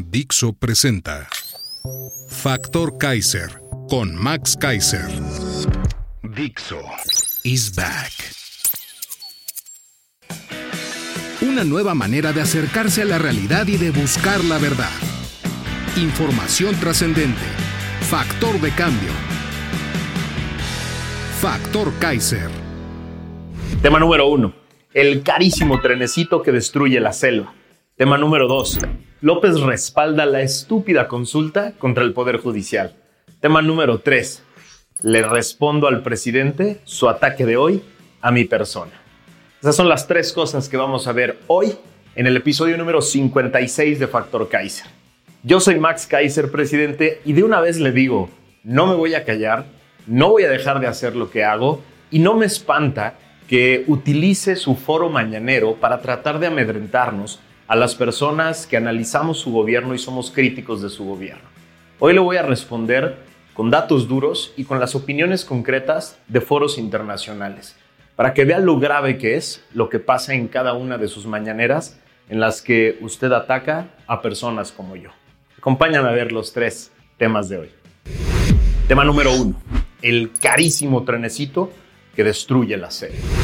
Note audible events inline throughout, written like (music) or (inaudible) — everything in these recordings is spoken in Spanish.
Dixo presenta Factor Kaiser con Max Kaiser. Dixo is back. Una nueva manera de acercarse a la realidad y de buscar la verdad. Información trascendente. Factor de cambio. Factor Kaiser. Tema número uno. El carísimo trenecito que destruye la selva. Tema número dos. López respalda la estúpida consulta contra el Poder Judicial. Tema número 3. Le respondo al presidente su ataque de hoy a mi persona. Esas son las tres cosas que vamos a ver hoy en el episodio número 56 de Factor Kaiser. Yo soy Max Kaiser, presidente, y de una vez le digo, no me voy a callar, no voy a dejar de hacer lo que hago y no me espanta que utilice su foro mañanero para tratar de amedrentarnos a las personas que analizamos su gobierno y somos críticos de su gobierno. Hoy le voy a responder con datos duros y con las opiniones concretas de foros internacionales, para que vea lo grave que es lo que pasa en cada una de sus mañaneras en las que usted ataca a personas como yo. Acompáñame a ver los tres temas de hoy. Tema número uno, el carísimo trenecito que destruye la serie.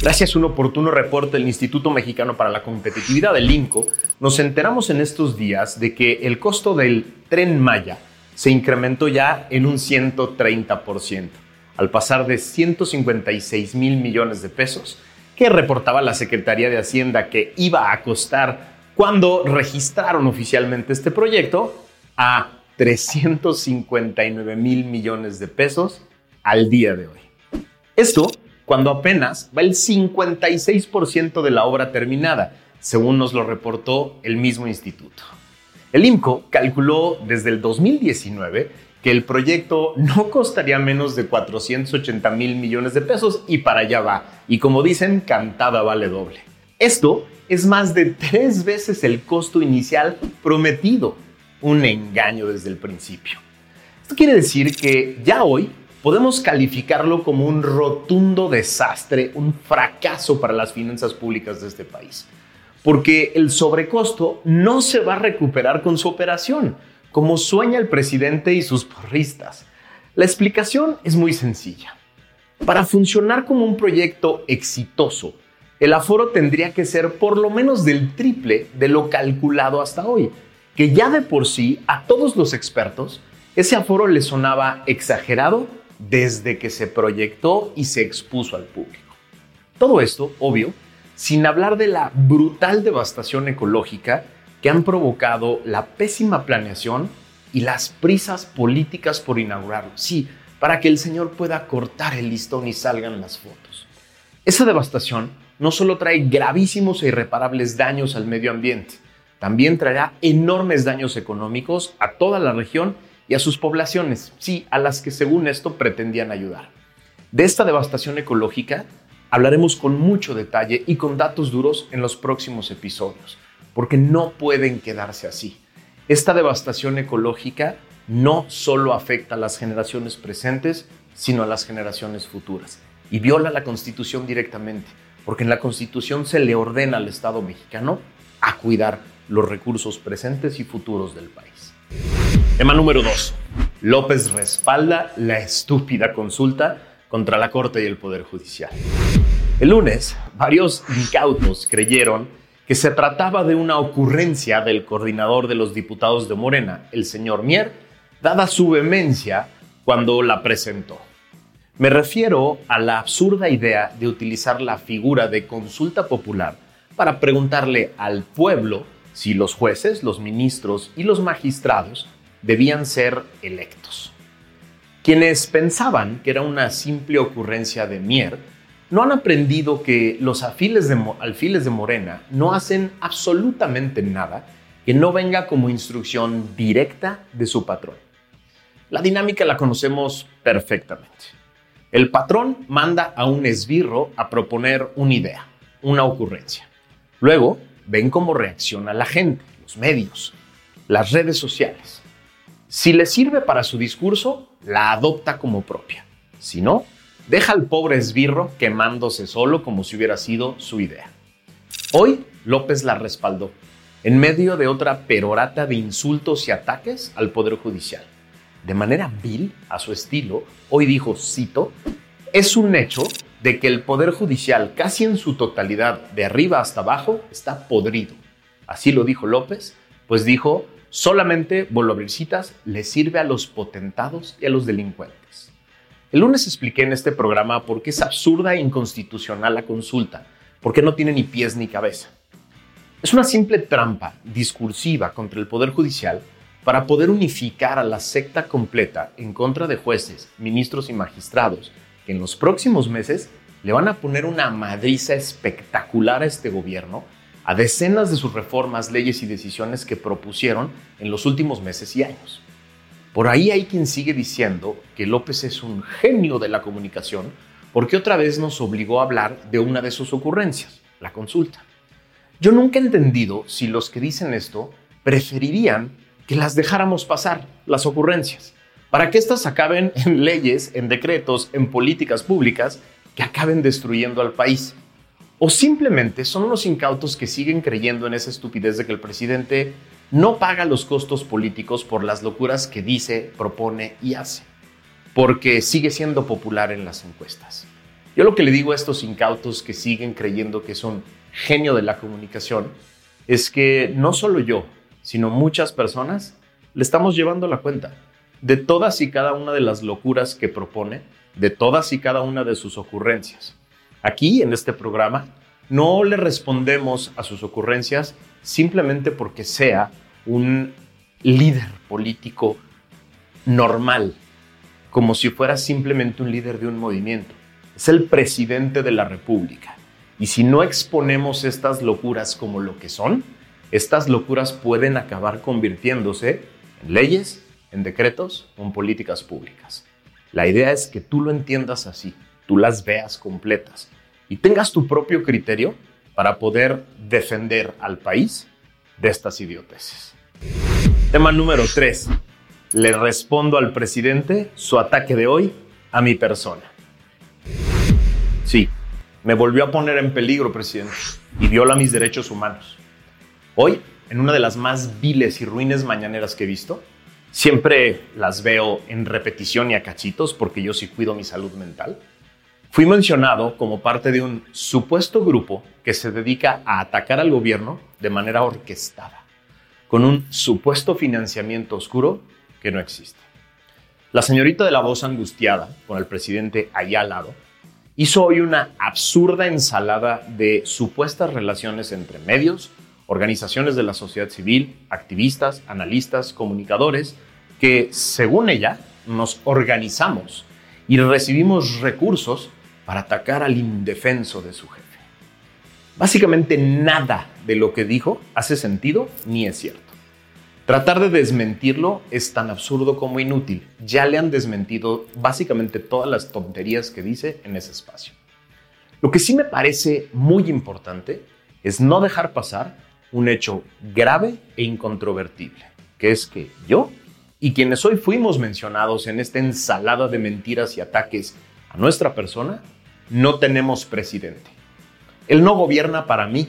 Gracias a un oportuno reporte del Instituto Mexicano para la Competitividad del INCO, nos enteramos en estos días de que el costo del tren Maya se incrementó ya en un 130%, al pasar de 156 mil millones de pesos, que reportaba la Secretaría de Hacienda que iba a costar cuando registraron oficialmente este proyecto, a 359 mil millones de pesos al día de hoy. Esto cuando apenas va el 56% de la obra terminada, según nos lo reportó el mismo instituto. El IMCO calculó desde el 2019 que el proyecto no costaría menos de 480 mil millones de pesos y para allá va. Y como dicen, cantada vale doble. Esto es más de tres veces el costo inicial prometido. Un engaño desde el principio. Esto quiere decir que ya hoy podemos calificarlo como un rotundo desastre, un fracaso para las finanzas públicas de este país. Porque el sobrecosto no se va a recuperar con su operación, como sueña el presidente y sus porristas. La explicación es muy sencilla. Para funcionar como un proyecto exitoso, el aforo tendría que ser por lo menos del triple de lo calculado hasta hoy, que ya de por sí a todos los expertos ese aforo le sonaba exagerado desde que se proyectó y se expuso al público. Todo esto, obvio, sin hablar de la brutal devastación ecológica que han provocado la pésima planeación y las prisas políticas por inaugurarlo. Sí, para que el señor pueda cortar el listón y salgan las fotos. Esa devastación no solo trae gravísimos e irreparables daños al medio ambiente, también traerá enormes daños económicos a toda la región y a sus poblaciones, sí, a las que según esto pretendían ayudar. De esta devastación ecológica hablaremos con mucho detalle y con datos duros en los próximos episodios, porque no pueden quedarse así. Esta devastación ecológica no solo afecta a las generaciones presentes, sino a las generaciones futuras, y viola la Constitución directamente, porque en la Constitución se le ordena al Estado mexicano a cuidar los recursos presentes y futuros del país. Tema número 2. López respalda la estúpida consulta contra la Corte y el Poder Judicial. El lunes, varios incautos creyeron que se trataba de una ocurrencia del coordinador de los diputados de Morena, el señor Mier, dada su vehemencia cuando la presentó. Me refiero a la absurda idea de utilizar la figura de consulta popular para preguntarle al pueblo si los jueces, los ministros y los magistrados debían ser electos. Quienes pensaban que era una simple ocurrencia de Mier no han aprendido que los alfiles de, Morena no hacen absolutamente nada que no venga como instrucción directa de su patrón. La dinámica la conocemos perfectamente. El patrón manda a un esbirro a proponer una idea, una ocurrencia. Luego ven cómo reacciona la gente, los medios, las redes sociales. Si le sirve para su discurso, la adopta como propia. Si no, deja al pobre esbirro quemándose solo como si hubiera sido su idea. Hoy López la respaldó, en medio de otra perorata de insultos y ataques al Poder Judicial. De manera vil, a su estilo, hoy dijo, cito, es un hecho de que el Poder Judicial, casi en su totalidad, de arriba hasta abajo, está podrido. Así lo dijo López, pues dijo, solamente, vuelvo a abrir citas, le sirve a los potentados y a los delincuentes. El lunes expliqué en este programa por qué es absurda e inconstitucional la consulta, porque no tiene ni pies ni cabeza. Es una simple trampa discursiva contra el Poder Judicial para poder unificar a la secta completa en contra de jueces, ministros y magistrados, que en los próximos meses le van a poner una madriza espectacular a este gobierno a decenas de sus reformas, leyes y decisiones que propusieron en los últimos meses y años. Por ahí hay quien sigue diciendo que López es un genio de la comunicación porque otra vez nos obligó a hablar de una de sus ocurrencias, la consulta. Yo nunca he entendido si los que dicen esto preferirían que las dejáramos pasar, las ocurrencias, para que éstas acaben en leyes, en decretos, en políticas públicas que acaben destruyendo al país. O simplemente son los incautos que siguen creyendo en esa estupidez de que el presidente no paga los costos políticos por las locuras que dice, propone y hace, porque sigue siendo popular en las encuestas. Yo lo que le digo a estos incautos que siguen creyendo que son genio de la comunicación es que no solo yo, sino muchas personas le estamos llevando la cuenta de todas y cada una de las locuras que propone, de todas y cada una de sus ocurrencias. Aquí, en este programa, no le respondemos a sus ocurrencias simplemente porque sea un líder político normal, como si fuera simplemente un líder de un movimiento. Es el presidente de la República. Y si no exponemos estas locuras como lo que son, estas locuras pueden acabar convirtiéndose en leyes, en decretos o en políticas públicas. La idea es que tú lo entiendas así, tú las veas completas y tengas tu propio criterio para poder defender al país de estas idioteces. Tema número 3. Le respondo al presidente su ataque de hoy a mi persona. Sí, me volvió a poner en peligro, presidente, y viola mis derechos humanos. Hoy, en una de las más viles y ruines mañaneras que he visto, siempre las veo en repetición y a cachitos porque yo sí cuido mi salud mental. Fui mencionado como parte de un supuesto grupo que se dedica a atacar al gobierno de manera orquestada, con un supuesto financiamiento oscuro que no existe. La señorita de la voz angustiada, con el presidente allá al lado, hizo hoy una absurda ensalada de supuestas relaciones entre medios, organizaciones de la sociedad civil, activistas, analistas, comunicadores, que, según ella, nos organizamos y recibimos recursos para atacar al indefenso de su jefe. Básicamente nada de lo que dijo hace sentido ni es cierto. Tratar de desmentirlo es tan absurdo como inútil. Ya le han desmentido básicamente todas las tonterías que dice en ese espacio. Lo que sí me parece muy importante es no dejar pasar un hecho grave e incontrovertible, que es que yo y quienes hoy fuimos mencionados en esta ensalada de mentiras y ataques a nuestra persona no tenemos presidente. Él no gobierna para mí.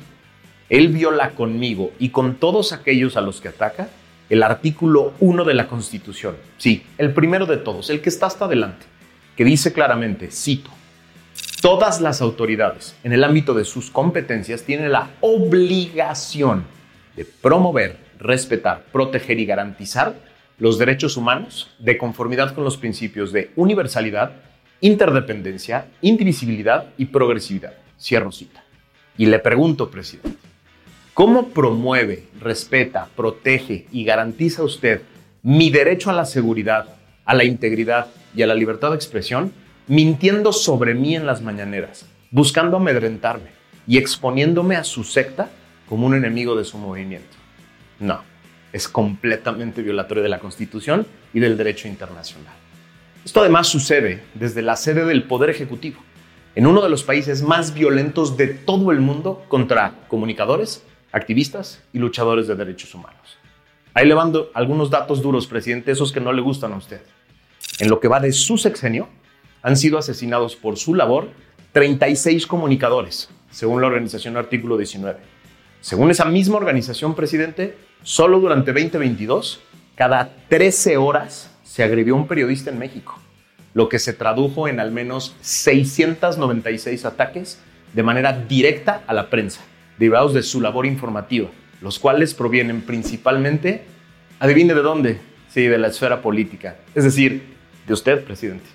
Él viola conmigo y con todos aquellos a los que ataca el artículo 1 de la Constitución. Sí, el primero de todos, el que está hasta adelante, que dice claramente, cito, todas las autoridades en el ámbito de sus competencias tienen la obligación de promover, respetar, proteger y garantizar los derechos humanos de conformidad con los principios de universalidad, interdependencia, indivisibilidad y progresividad. Cierro cita. Y le pregunto, presidente, ¿cómo promueve, respeta, protege y garantiza usted mi derecho a la seguridad, a la integridad y a la libertad de expresión mintiendo sobre mí en las mañaneras, buscando amedrentarme y exponiéndome a su secta como un enemigo de su movimiento. No, es completamente violatorio de la Constitución y del derecho internacional. Esto además sucede desde la sede del Poder Ejecutivo, en uno de los países más violentos de todo el mundo contra comunicadores, activistas y luchadores de derechos humanos. Ahí le algunos datos duros, presidente, esos que no le gustan a usted. En lo que va de su sexenio, han sido asesinados por su labor 36 comunicadores, según la organización Artículo 19. Según esa misma organización, presidente, solo durante 2022, cada 13 horas se agredió un periodista en México, lo que se tradujo en al menos 696 ataques de manera directa a la prensa, derivados de su labor informativa, los cuales provienen principalmente, adivine de dónde, sí, de la esfera política, es decir, de usted, presidente.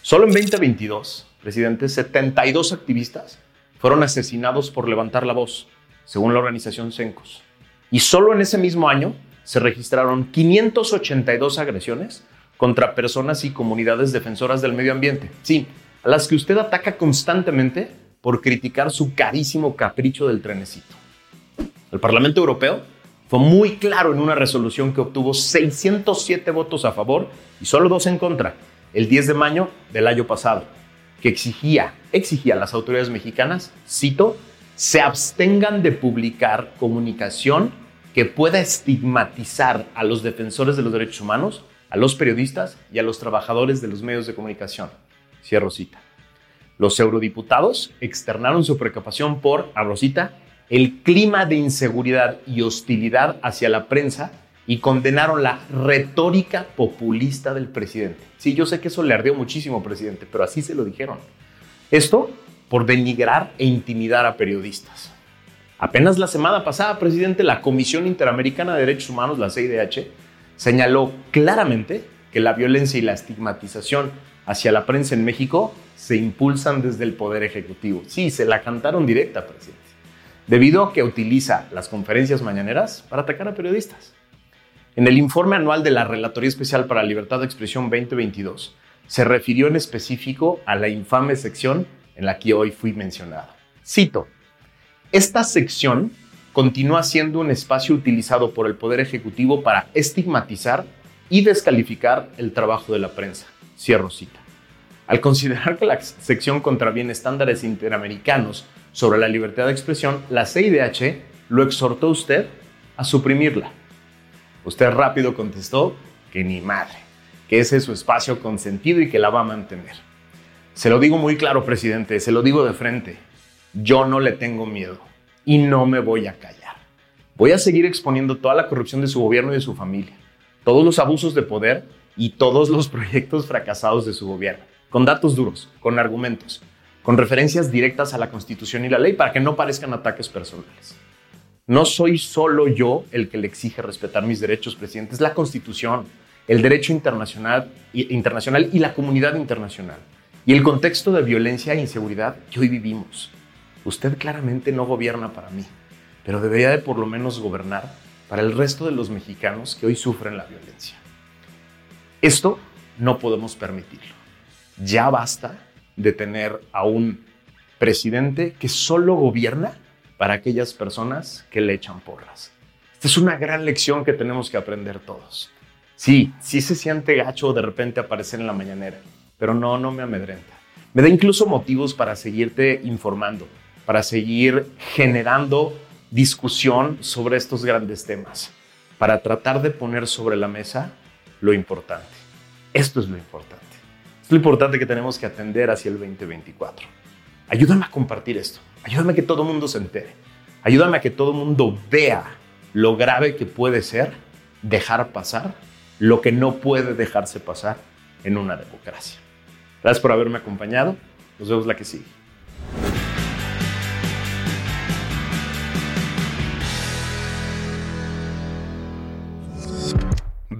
Solo en 2022, presidente, 72 activistas fueron asesinados por levantar la voz, según la organización CENCOS. Y solo en ese mismo año se registraron 582 agresiones contra personas y comunidades defensoras del medio ambiente. Sí, a las que usted ataca constantemente por criticar su carísimo capricho del trenecito. El Parlamento Europeo fue muy claro en una resolución que obtuvo 607 votos a favor y solo dos en contra, el 10 de mayo del año pasado, que exigía, exigía a las autoridades mexicanas, cito, se abstengan de publicar comunicación que pueda estigmatizar a los defensores de los derechos humanos, a los periodistas y a los trabajadores de los medios de comunicación. Cierro cita. Los eurodiputados externaron su preocupación por, abro el clima de inseguridad y hostilidad hacia la prensa y condenaron la retórica populista del presidente. Sí, yo sé que eso le ardió muchísimo, presidente, pero así se lo dijeron. Esto por denigrar e intimidar a periodistas. Apenas la semana pasada, presidente, la Comisión Interamericana de Derechos Humanos, la CIDH, señaló claramente que la violencia y la estigmatización hacia la prensa en México se impulsan desde el Poder Ejecutivo. Sí, se la cantaron directa, presidente debido a que utiliza las conferencias mañaneras para atacar a periodistas. En el informe anual de la Relatoría Especial para la Libertad de Expresión 2022, se refirió en específico a la infame sección en la que hoy fui mencionado. Cito, esta sección continúa siendo un espacio utilizado por el Poder Ejecutivo para estigmatizar y descalificar el trabajo de la prensa. Cierro cita. Al considerar que la sección contraviene estándares interamericanos sobre la libertad de expresión, la CIDH lo exhortó a usted a suprimirla. Usted rápido contestó que ni madre, que ese es su espacio consentido y que la va a mantener. Se lo digo muy claro, presidente, se lo digo de frente. Yo no le tengo miedo y no me voy a callar. Voy a seguir exponiendo toda la corrupción de su gobierno y de su familia, todos los abusos de poder y todos los (laughs) proyectos fracasados de su gobierno, con datos duros, con argumentos, con referencias directas a la Constitución y la ley para que no parezcan ataques personales. No soy solo yo el que le exige respetar mis derechos, presidente, es la Constitución, el derecho internacional, internacional y la comunidad internacional, y el contexto de violencia e inseguridad que hoy vivimos. Usted claramente no gobierna para mí, pero debería de por lo menos gobernar para el resto de los mexicanos que hoy sufren la violencia. Esto no podemos permitirlo. Ya basta de tener a un presidente que solo gobierna para aquellas personas que le echan porras. Esta es una gran lección que tenemos que aprender todos. Sí, sí se siente gacho de repente aparecer en la mañanera, pero no, no me amedrenta. Me da incluso motivos para seguirte informando, para seguir generando discusión sobre estos grandes temas, para tratar de poner sobre la mesa lo importante. Esto es lo importante. Es lo importante que tenemos que atender hacia el 2024. Ayúdame a compartir esto. Ayúdame a que todo el mundo se entere. Ayúdame a que todo el mundo vea lo grave que puede ser dejar pasar lo que no puede dejarse pasar en una democracia. Gracias por haberme acompañado. Nos vemos la que sigue.